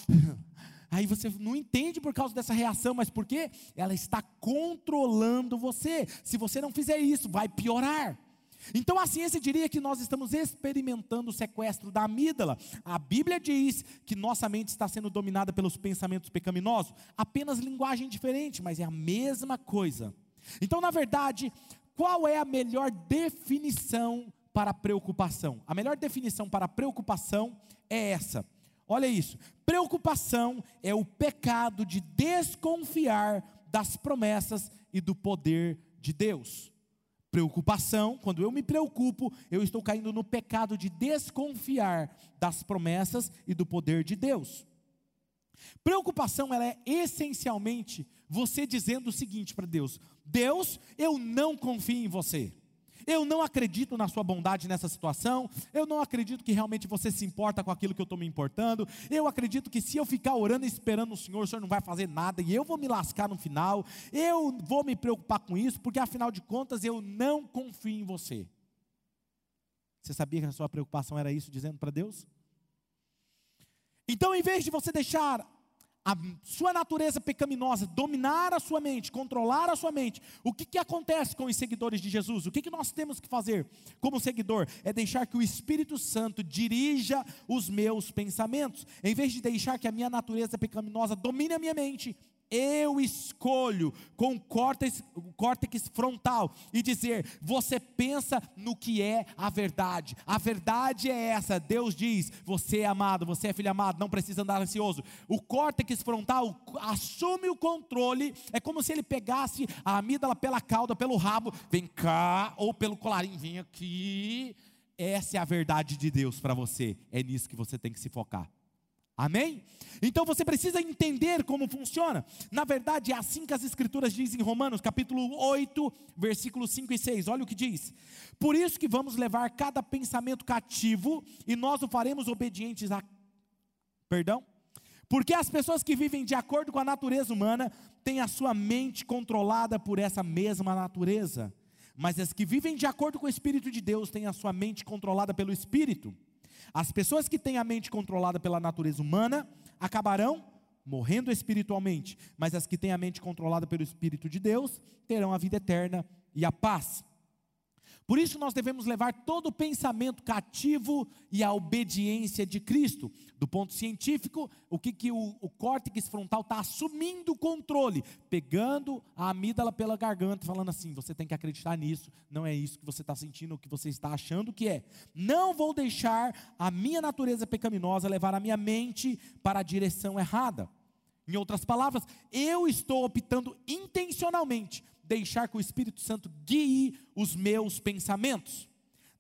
Aí você não entende por causa dessa reação, mas por quê? Ela está controlando você. Se você não fizer isso, vai piorar. Então a ciência diria que nós estamos experimentando o sequestro da amígdala. A Bíblia diz que nossa mente está sendo dominada pelos pensamentos pecaminosos, apenas linguagem diferente, mas é a mesma coisa. Então, na verdade, qual é a melhor definição para preocupação? A melhor definição para preocupação é essa. Olha isso. Preocupação é o pecado de desconfiar das promessas e do poder de Deus. Preocupação, quando eu me preocupo, eu estou caindo no pecado de desconfiar das promessas e do poder de Deus. Preocupação, ela é essencialmente você dizendo o seguinte para Deus: Deus, eu não confio em você. Eu não acredito na sua bondade nessa situação. Eu não acredito que realmente você se importa com aquilo que eu estou me importando. Eu acredito que se eu ficar orando e esperando o Senhor, o Senhor não vai fazer nada e eu vou me lascar no final. Eu vou me preocupar com isso, porque afinal de contas eu não confio em você. Você sabia que a sua preocupação era isso, dizendo para Deus? Então, em vez de você deixar a sua natureza pecaminosa dominar a sua mente, controlar a sua mente, o que, que acontece com os seguidores de Jesus? O que, que nós temos que fazer como seguidor? É deixar que o Espírito Santo dirija os meus pensamentos, em vez de deixar que a minha natureza pecaminosa domine a minha mente, eu escolho com o córtex, córtex frontal e dizer: você pensa no que é a verdade. A verdade é essa. Deus diz: você é amado, você é filho amado, não precisa andar ansioso. O córtex frontal assume o controle. É como se ele pegasse a amígdala pela cauda, pelo rabo, vem cá, ou pelo colarinho, vem aqui Essa é a verdade de Deus para você. É nisso que você tem que se focar. Amém? Então você precisa entender como funciona. Na verdade, é assim que as Escrituras dizem em Romanos, capítulo 8, versículos 5 e 6. Olha o que diz: Por isso que vamos levar cada pensamento cativo e nós o faremos obedientes a. Perdão? Porque as pessoas que vivem de acordo com a natureza humana têm a sua mente controlada por essa mesma natureza. Mas as que vivem de acordo com o Espírito de Deus têm a sua mente controlada pelo Espírito. As pessoas que têm a mente controlada pela natureza humana acabarão morrendo espiritualmente, mas as que têm a mente controlada pelo Espírito de Deus terão a vida eterna e a paz. Por isso nós devemos levar todo o pensamento cativo e a obediência de Cristo. Do ponto científico, o que, que o, o córtex frontal está assumindo o controle, pegando a amígdala pela garganta, falando assim: você tem que acreditar nisso, não é isso que você está sentindo, o que você está achando que é. Não vou deixar a minha natureza pecaminosa levar a minha mente para a direção errada. Em outras palavras, eu estou optando intencionalmente deixar que o Espírito Santo guie os meus pensamentos.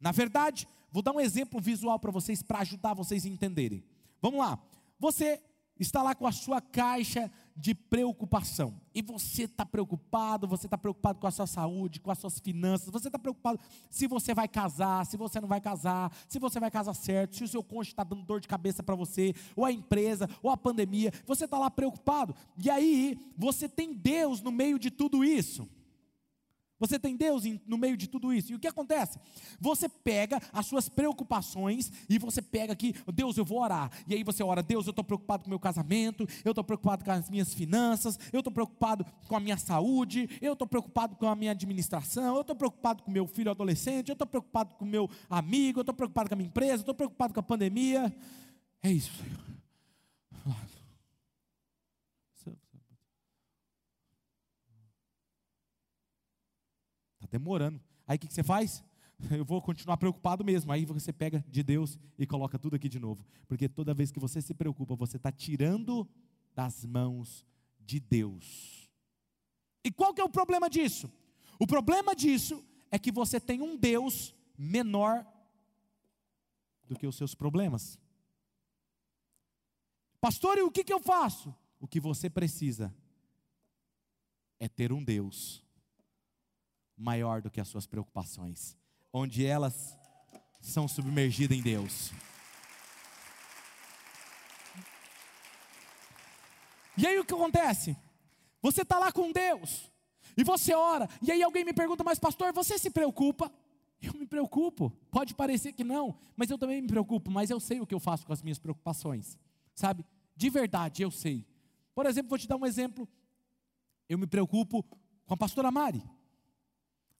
Na verdade, vou dar um exemplo visual para vocês, para ajudar vocês a entenderem. Vamos lá. Você está lá com a sua caixa de preocupação. E você está preocupado, você está preocupado com a sua saúde, com as suas finanças, você está preocupado se você vai casar, se você não vai casar, se você vai casar certo, se o seu cônjuge está dando dor de cabeça para você, ou a empresa, ou a pandemia, você está lá preocupado. E aí, você tem Deus no meio de tudo isso. Você tem Deus no meio de tudo isso. E o que acontece? Você pega as suas preocupações e você pega aqui, Deus, eu vou orar. E aí você ora, Deus, eu estou preocupado com o meu casamento, eu estou preocupado com as minhas finanças, eu estou preocupado com a minha saúde, eu estou preocupado com a minha administração, eu estou preocupado com meu filho adolescente, eu estou preocupado com o meu amigo, eu estou preocupado com a minha empresa, eu estou preocupado com a pandemia. É isso, Senhor. Demorando. Aí o que, que você faz? Eu vou continuar preocupado mesmo. Aí você pega de Deus e coloca tudo aqui de novo. Porque toda vez que você se preocupa, você está tirando das mãos de Deus. E qual que é o problema disso? O problema disso é que você tem um Deus menor do que os seus problemas. Pastor, e o que, que eu faço? O que você precisa é ter um Deus maior do que as suas preocupações, onde elas são submergidas em Deus. E aí o que acontece? Você está lá com Deus, e você ora, e aí alguém me pergunta, mas pastor, você se preocupa? Eu me preocupo, pode parecer que não, mas eu também me preocupo, mas eu sei o que eu faço com as minhas preocupações, sabe? De verdade, eu sei. Por exemplo, vou te dar um exemplo. Eu me preocupo com a pastora Mari.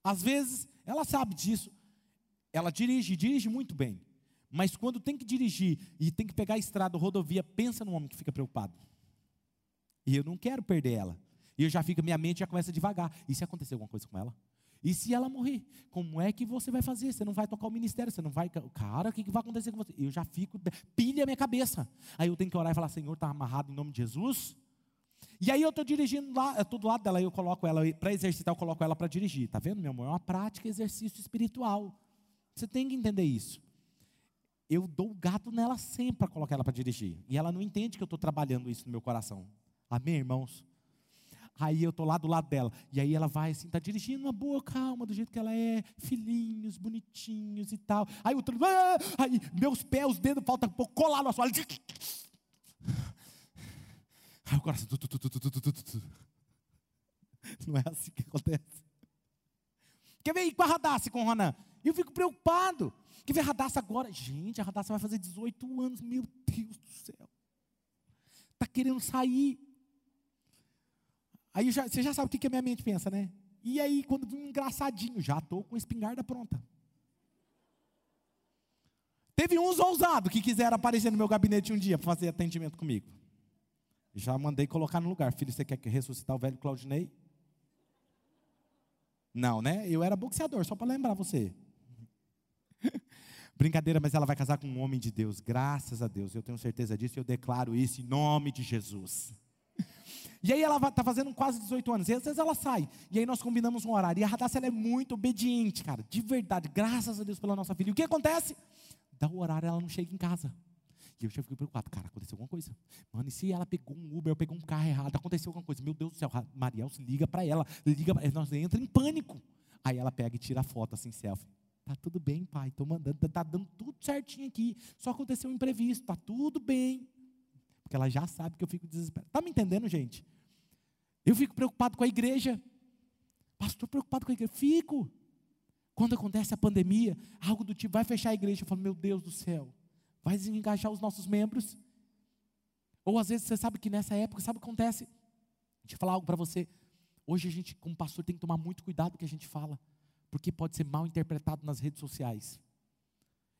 Às vezes, ela sabe disso. Ela dirige, dirige muito bem. Mas quando tem que dirigir e tem que pegar a estrada, rodovia, pensa no homem que fica preocupado. E eu não quero perder ela. E eu já fico, minha mente já começa devagar. E se acontecer alguma coisa com ela? E se ela morrer? Como é que você vai fazer? Você não vai tocar o ministério, você não vai. Cara, o que vai acontecer com você? Eu já fico, pilha a minha cabeça. Aí eu tenho que orar e falar: Senhor, está amarrado em nome de Jesus. E aí eu estou dirigindo lá, eu estou do lado dela, eu coloco ela, para exercitar, eu coloco ela para dirigir. Tá vendo, meu amor? É uma prática, exercício espiritual. Você tem que entender isso. Eu dou o gato nela sempre para colocar ela para dirigir. E ela não entende que eu estou trabalhando isso no meu coração. Amém, irmãos? Aí eu estou lá do lado dela. E aí ela vai assim, está dirigindo uma boa, calma, do jeito que ela é, filhinhos, bonitinhos e tal. Aí o ah! aí meus pés, os dedos, falta um pouco colar no asfalto. Aí o coração. Tu, tu, tu, Não é assim que acontece. Quer ver com a Radassa com o Ronan? Eu fico preocupado. Quer ver a Radassa agora? Gente, a Radassa vai fazer 18 anos. Meu Deus do céu. Está querendo sair. Aí já, você já sabe o que, que a minha mente pensa, né? E aí, quando um engraçadinho, já estou com a espingarda pronta. Teve uns ousados que quiseram aparecer no meu gabinete um dia para fazer atendimento comigo. Já mandei colocar no lugar. Filho, você quer ressuscitar o velho Claudinei? Não, né? Eu era boxeador, só para lembrar você. Brincadeira, mas ela vai casar com um homem de Deus, graças a Deus. Eu tenho certeza disso e eu declaro isso em nome de Jesus. E aí ela está fazendo quase 18 anos. E às vezes ela sai. E aí nós combinamos um horário. E a Radassa ela é muito obediente, cara. De verdade. Graças a Deus pela nossa filha. E o que acontece? Dá o horário, ela não chega em casa. E eu já fiquei preocupado. Cara, aconteceu alguma coisa. Mano, e se ela pegou um Uber, pegou um carro errado, aconteceu alguma coisa? Meu Deus do céu, Mariel, liga para ela. Liga pra... Nós entra em pânico. Aí ela pega e tira a foto assim, selfie. Tá tudo bem, pai. Estou mandando, tá, tá dando tudo certinho aqui. Só aconteceu um imprevisto, tá tudo bem. Porque ela já sabe que eu fico desesperado. Tá me entendendo, gente? Eu fico preocupado com a igreja. Pastor, preocupado com a igreja. Fico. Quando acontece a pandemia, algo do tipo, vai fechar a igreja. Eu falo, meu Deus do céu, vai desengajar os nossos membros. Ou às vezes você sabe que nessa época, sabe o que acontece? Deixa eu falar algo para você. Hoje a gente, como pastor, tem que tomar muito cuidado com o que a gente fala porque pode ser mal interpretado nas redes sociais.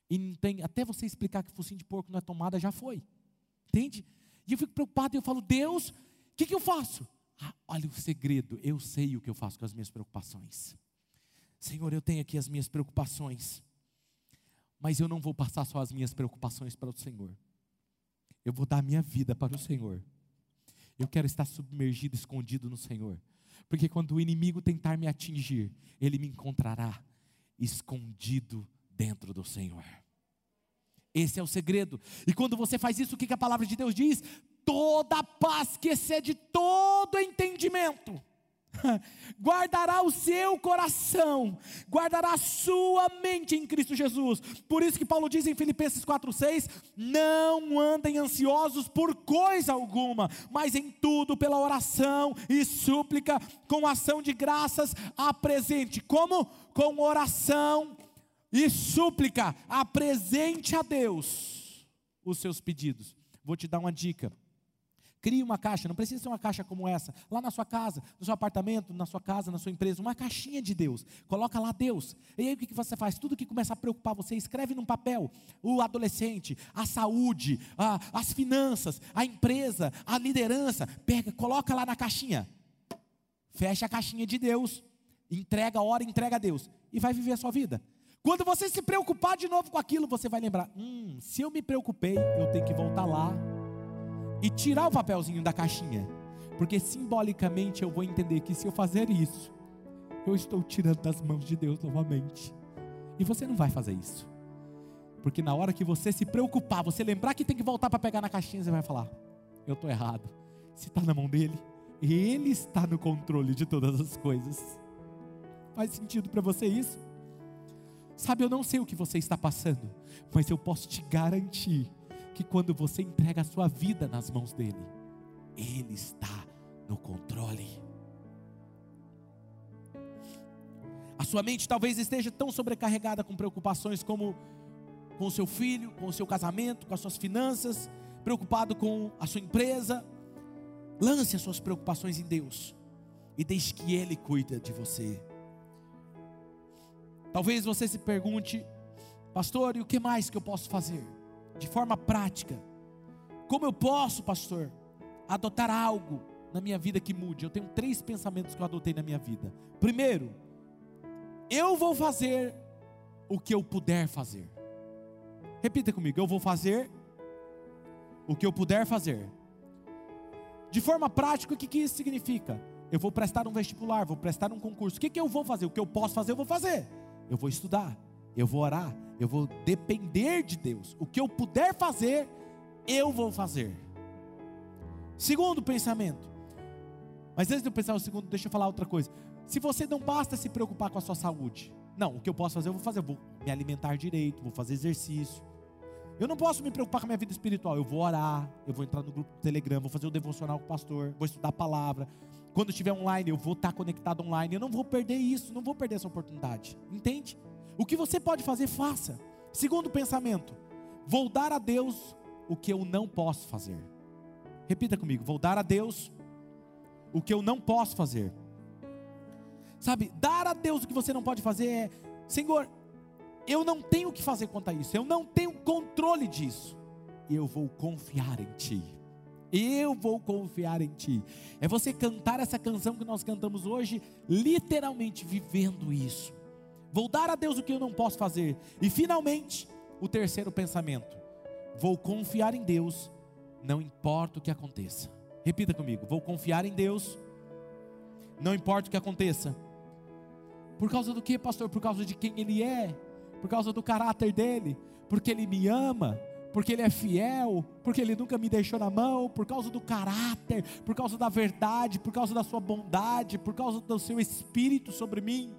E não tem, até você explicar que focinho de porco não é tomada, já foi. Entende? E eu fico preocupado e eu falo, Deus, o que, que eu faço? Ah, olha o segredo, eu sei o que eu faço com as minhas preocupações. Senhor, eu tenho aqui as minhas preocupações, mas eu não vou passar só as minhas preocupações para o Senhor. Eu vou dar a minha vida para o Senhor. Eu quero estar submergido, escondido no Senhor. Porque quando o inimigo tentar me atingir, ele me encontrará escondido dentro do Senhor. Esse é o segredo. E quando você faz isso, o que a palavra de Deus diz? Toda paz que excede todo entendimento guardará o seu coração, guardará a sua mente em Cristo Jesus. Por isso que Paulo diz em Filipenses 4:6, não andem ansiosos por coisa alguma, mas em tudo pela oração e súplica com ação de graças apresente. Como? Com oração e súplica, apresente a Deus os seus pedidos. Vou te dar uma dica. Crie uma caixa, não precisa ser uma caixa como essa, lá na sua casa, no seu apartamento, na sua casa, na sua empresa, uma caixinha de Deus. Coloca lá Deus. E aí o que você faz? Tudo que começa a preocupar você, escreve num papel. O adolescente, a saúde, a, as finanças, a empresa, a liderança. Pega, coloca lá na caixinha. Fecha a caixinha de Deus. Entrega a hora, entrega a Deus. E vai viver a sua vida. Quando você se preocupar de novo com aquilo, você vai lembrar: hum, se eu me preocupei, eu tenho que voltar lá e tirar o papelzinho da caixinha, porque simbolicamente eu vou entender que se eu fazer isso, eu estou tirando das mãos de Deus novamente. E você não vai fazer isso, porque na hora que você se preocupar, você lembrar que tem que voltar para pegar na caixinha, você vai falar: Eu estou errado. Se está na mão dele, ele está no controle de todas as coisas. Faz sentido para você isso? Sabe, eu não sei o que você está passando, mas eu posso te garantir que quando você entrega a sua vida nas mãos dele, ele está no controle. A sua mente talvez esteja tão sobrecarregada com preocupações como com o seu filho, com o seu casamento, com as suas finanças, preocupado com a sua empresa. Lance as suas preocupações em Deus e deixe que Ele cuida de você. Talvez você se pergunte, pastor, e o que mais que eu posso fazer? De forma prática. Como eu posso, pastor, adotar algo na minha vida que mude? Eu tenho três pensamentos que eu adotei na minha vida. Primeiro, eu vou fazer o que eu puder fazer. Repita comigo, eu vou fazer o que eu puder fazer. De forma prática, o que, que isso significa? Eu vou prestar um vestibular, vou prestar um concurso. O que, que eu vou fazer? O que eu posso fazer, eu vou fazer. Eu vou estudar, eu vou orar, eu vou depender de Deus. O que eu puder fazer, eu vou fazer. Segundo pensamento. Mas antes de eu pensar o segundo, deixa eu falar outra coisa. Se você não basta se preocupar com a sua saúde, não, o que eu posso fazer, eu vou fazer. Eu vou me alimentar direito, vou fazer exercício. Eu não posso me preocupar com a minha vida espiritual. Eu vou orar, eu vou entrar no grupo do Telegram, vou fazer o devocional com o pastor, vou estudar a palavra. Quando estiver online, eu vou estar conectado online. Eu não vou perder isso, não vou perder essa oportunidade. Entende? O que você pode fazer, faça. Segundo pensamento, vou dar a Deus o que eu não posso fazer. Repita comigo: vou dar a Deus o que eu não posso fazer. Sabe, dar a Deus o que você não pode fazer é, Senhor, eu não tenho o que fazer quanto a isso, eu não tenho controle disso, eu vou confiar em Ti. Eu vou confiar em Ti. É você cantar essa canção que nós cantamos hoje, literalmente vivendo isso. Vou dar a Deus o que eu não posso fazer. E finalmente, o terceiro pensamento: vou confiar em Deus, não importa o que aconteça. Repita comigo: vou confiar em Deus, não importa o que aconteça. Por causa do que, pastor? Por causa de quem Ele é, por causa do caráter dele, porque Ele me ama, porque Ele é fiel, porque Ele nunca me deixou na mão, por causa do caráter, por causa da verdade, por causa da Sua bondade, por causa do Seu Espírito sobre mim.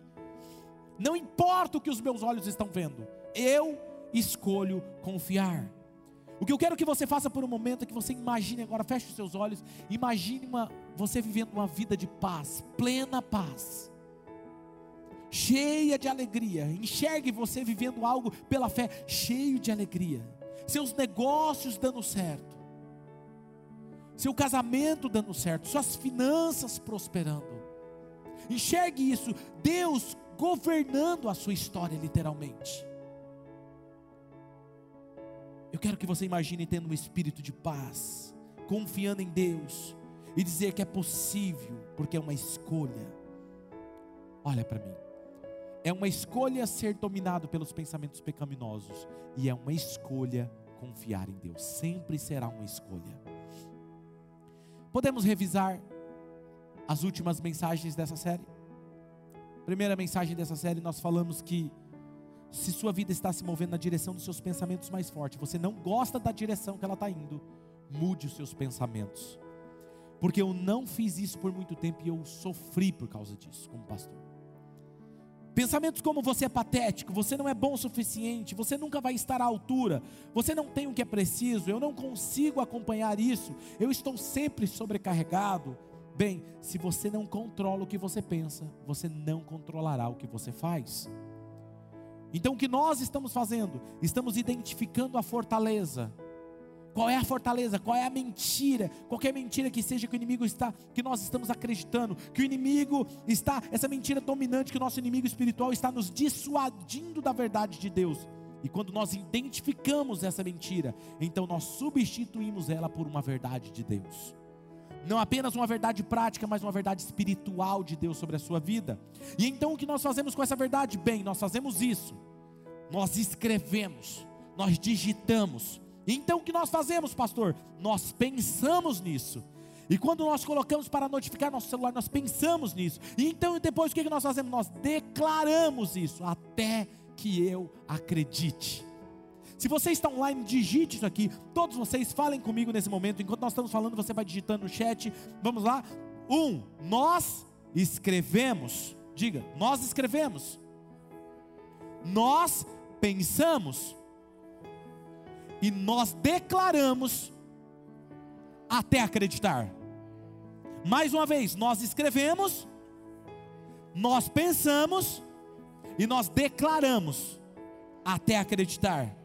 Não importa o que os meus olhos estão vendo, eu escolho confiar. O que eu quero que você faça por um momento é que você imagine agora, feche os seus olhos, imagine uma, você vivendo uma vida de paz, plena paz, cheia de alegria. Enxergue você vivendo algo pela fé, cheio de alegria seus negócios dando certo, seu casamento dando certo, suas finanças prosperando. Enxergue isso, Deus governando a sua história, literalmente. Eu quero que você imagine tendo um espírito de paz, confiando em Deus e dizer que é possível, porque é uma escolha. Olha para mim. É uma escolha ser dominado pelos pensamentos pecaminosos e é uma escolha confiar em Deus. Sempre será uma escolha. Podemos revisar as últimas mensagens dessa série? Primeira mensagem dessa série, nós falamos que se sua vida está se movendo na direção dos seus pensamentos mais fortes, você não gosta da direção que ela está indo, mude os seus pensamentos. Porque eu não fiz isso por muito tempo e eu sofri por causa disso, como pastor. Pensamentos como você é patético, você não é bom o suficiente, você nunca vai estar à altura, você não tem o que é preciso, eu não consigo acompanhar isso, eu estou sempre sobrecarregado. Bem, se você não controla o que você pensa, você não controlará o que você faz. Então o que nós estamos fazendo? Estamos identificando a fortaleza qual é a fortaleza? Qual é a mentira? Qualquer mentira que seja que o inimigo está, que nós estamos acreditando, que o inimigo está, essa mentira dominante que o nosso inimigo espiritual está nos dissuadindo da verdade de Deus. E quando nós identificamos essa mentira, então nós substituímos ela por uma verdade de Deus. Não apenas uma verdade prática, mas uma verdade espiritual de Deus sobre a sua vida. E então o que nós fazemos com essa verdade? Bem, nós fazemos isso. Nós escrevemos, nós digitamos, então o que nós fazemos, pastor? Nós pensamos nisso. E quando nós colocamos para notificar nosso celular, nós pensamos nisso. E então depois o que nós fazemos? Nós declaramos isso até que eu acredite. Se você está online, digite isso aqui. Todos vocês falem comigo nesse momento. Enquanto nós estamos falando, você vai digitando no chat. Vamos lá. Um, nós escrevemos. Diga, nós escrevemos. Nós pensamos e nós declaramos até acreditar. Mais uma vez, nós escrevemos, nós pensamos e nós declaramos até acreditar.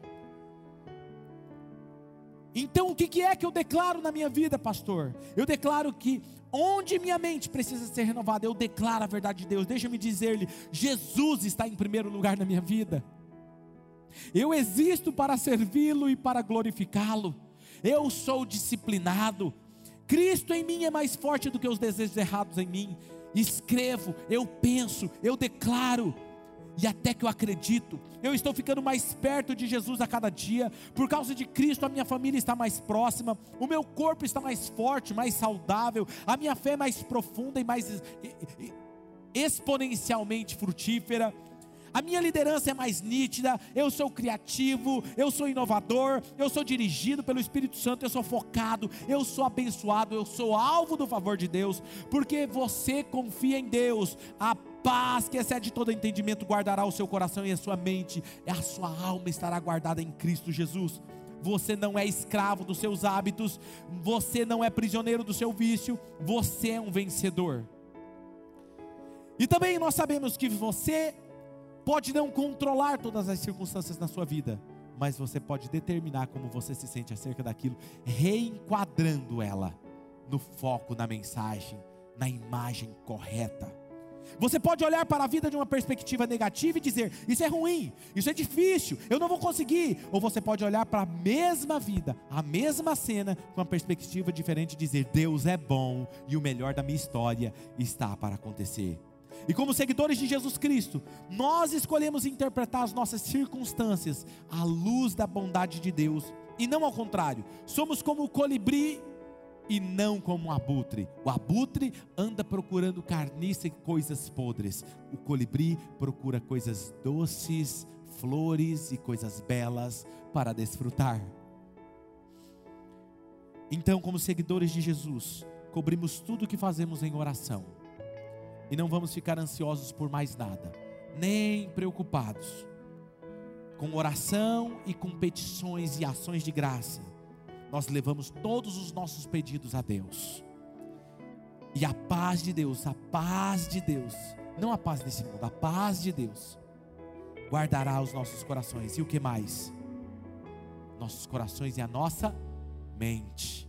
Então, o que é que eu declaro na minha vida, pastor? Eu declaro que onde minha mente precisa ser renovada, eu declaro a verdade de Deus. Deixa-me dizer-lhe: Jesus está em primeiro lugar na minha vida. Eu existo para servi-lo e para glorificá-lo. Eu sou disciplinado. Cristo em mim é mais forte do que os desejos errados em mim. Escrevo, eu penso, eu declaro. E até que eu acredito, eu estou ficando mais perto de Jesus a cada dia. Por causa de Cristo, a minha família está mais próxima, o meu corpo está mais forte, mais saudável, a minha fé é mais profunda e mais exponencialmente frutífera a minha liderança é mais nítida, eu sou criativo, eu sou inovador, eu sou dirigido pelo Espírito Santo, eu sou focado, eu sou abençoado, eu sou alvo do favor de Deus, porque você confia em Deus, a paz que excede todo entendimento guardará o seu coração e a sua mente, e a sua alma estará guardada em Cristo Jesus. Você não é escravo dos seus hábitos, você não é prisioneiro do seu vício, você é um vencedor. E também nós sabemos que você pode não controlar todas as circunstâncias na sua vida, mas você pode determinar como você se sente acerca daquilo, reenquadrando ela no foco, na mensagem, na imagem correta. Você pode olhar para a vida de uma perspectiva negativa e dizer: Isso é ruim, isso é difícil, eu não vou conseguir. Ou você pode olhar para a mesma vida, a mesma cena, com uma perspectiva diferente e dizer: Deus é bom e o melhor da minha história está para acontecer. E como seguidores de Jesus Cristo, nós escolhemos interpretar as nossas circunstâncias à luz da bondade de Deus, e não ao contrário. Somos como o colibri e não como um abutre. O abutre anda procurando carniça e coisas podres. O colibri procura coisas doces, flores e coisas belas para desfrutar. Então, como seguidores de Jesus, cobrimos tudo o que fazemos em oração. E não vamos ficar ansiosos por mais nada, nem preocupados. Com oração e com petições e ações de graça, nós levamos todos os nossos pedidos a Deus. E a paz de Deus, a paz de Deus, não a paz desse mundo, a paz de Deus, guardará os nossos corações. E o que mais? Nossos corações e a nossa mente.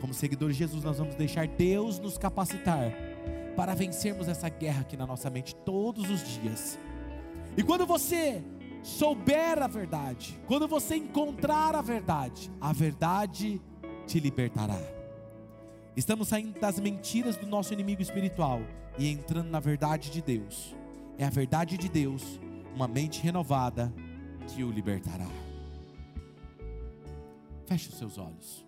Como seguidores de Jesus, nós vamos deixar Deus nos capacitar para vencermos essa guerra aqui na nossa mente todos os dias. E quando você souber a verdade, quando você encontrar a verdade, a verdade te libertará. Estamos saindo das mentiras do nosso inimigo espiritual e entrando na verdade de Deus. É a verdade de Deus, uma mente renovada, que o libertará. Feche os seus olhos.